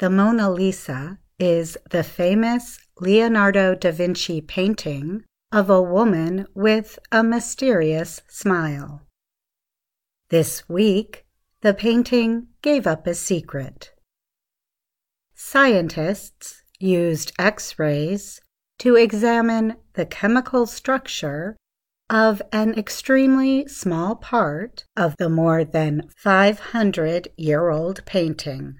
The Mona Lisa is the famous Leonardo da Vinci painting of a woman with a mysterious smile. This week, the painting gave up a secret. Scientists used X rays to examine the chemical structure of an extremely small part of the more than 500 year old painting.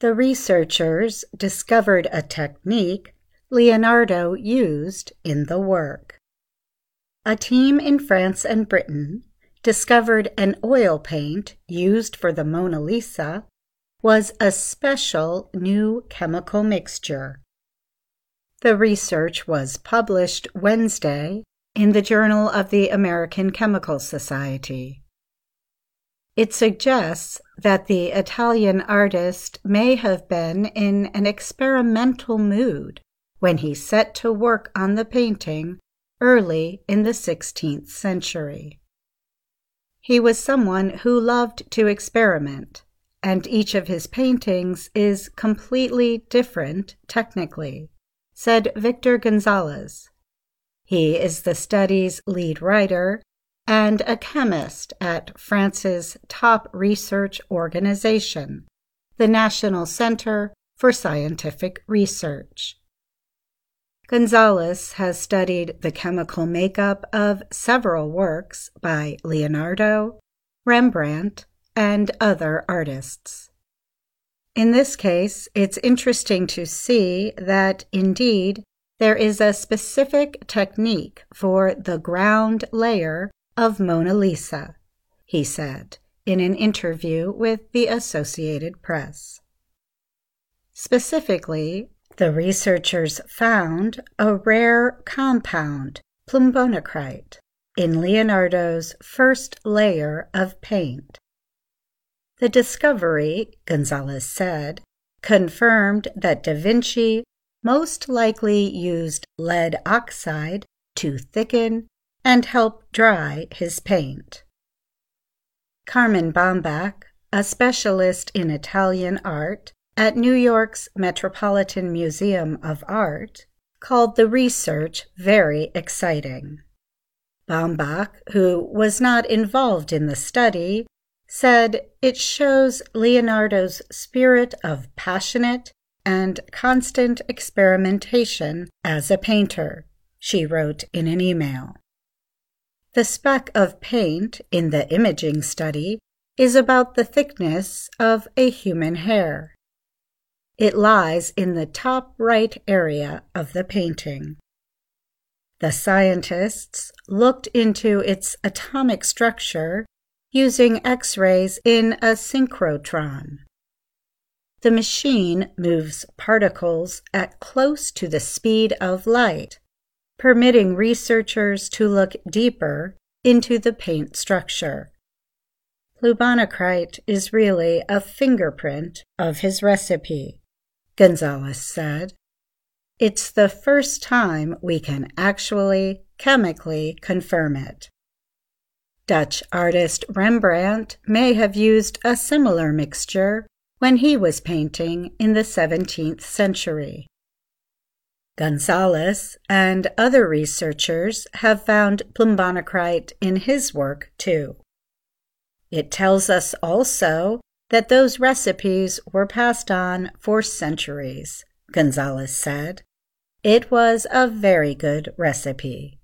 The researchers discovered a technique Leonardo used in the work. A team in France and Britain discovered an oil paint used for the Mona Lisa was a special new chemical mixture. The research was published Wednesday in the Journal of the American Chemical Society. It suggests that the Italian artist may have been in an experimental mood when he set to work on the painting early in the 16th century. He was someone who loved to experiment, and each of his paintings is completely different technically, said Victor Gonzalez. He is the study's lead writer and a chemist at France's top research organization, the National Center for Scientific Research. Gonzalez has studied the chemical makeup of several works by Leonardo, Rembrandt, and other artists. In this case, it's interesting to see that indeed there is a specific technique for the ground layer of Mona Lisa, he said in an interview with the Associated Press. Specifically, the researchers found a rare compound, plumbonacrite, in Leonardo's first layer of paint. The discovery, Gonzalez said, confirmed that Da Vinci most likely used lead oxide to thicken and help dry his paint. Carmen Bambach, a specialist in Italian art, at New York's Metropolitan Museum of Art called the research very exciting. Bambach, who was not involved in the study, said it shows Leonardo's spirit of passionate and constant experimentation as a painter, she wrote in an email. The speck of paint in the imaging study is about the thickness of a human hair. It lies in the top right area of the painting. The scientists looked into its atomic structure using X rays in a synchrotron. The machine moves particles at close to the speed of light, permitting researchers to look deeper into the paint structure. Plumbonacrite is really a fingerprint of his recipe. Gonzalez said. It's the first time we can actually chemically confirm it. Dutch artist Rembrandt may have used a similar mixture when he was painting in the 17th century. Gonzalez and other researchers have found plumbonacrite in his work too. It tells us also that those recipes were passed on for centuries, Gonzalez said. It was a very good recipe.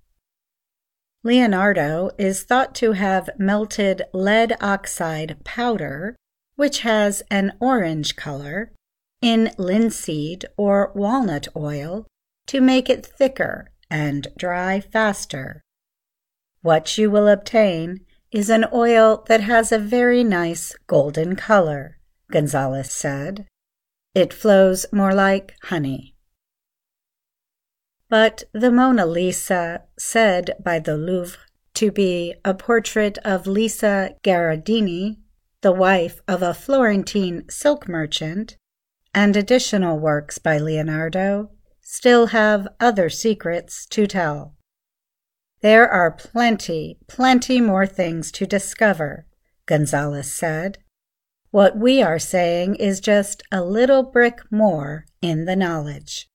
Leonardo is thought to have melted lead oxide powder, which has an orange color, in linseed or walnut oil to make it thicker and dry faster. What you will obtain is an oil that has a very nice golden color, Gonzalez said. It flows more like honey. But the Mona Lisa, said by the Louvre to be a portrait of Lisa Gherardini, the wife of a Florentine silk merchant, and additional works by Leonardo, still have other secrets to tell. There are plenty, plenty more things to discover, Gonzalez said. What we are saying is just a little brick more in the knowledge.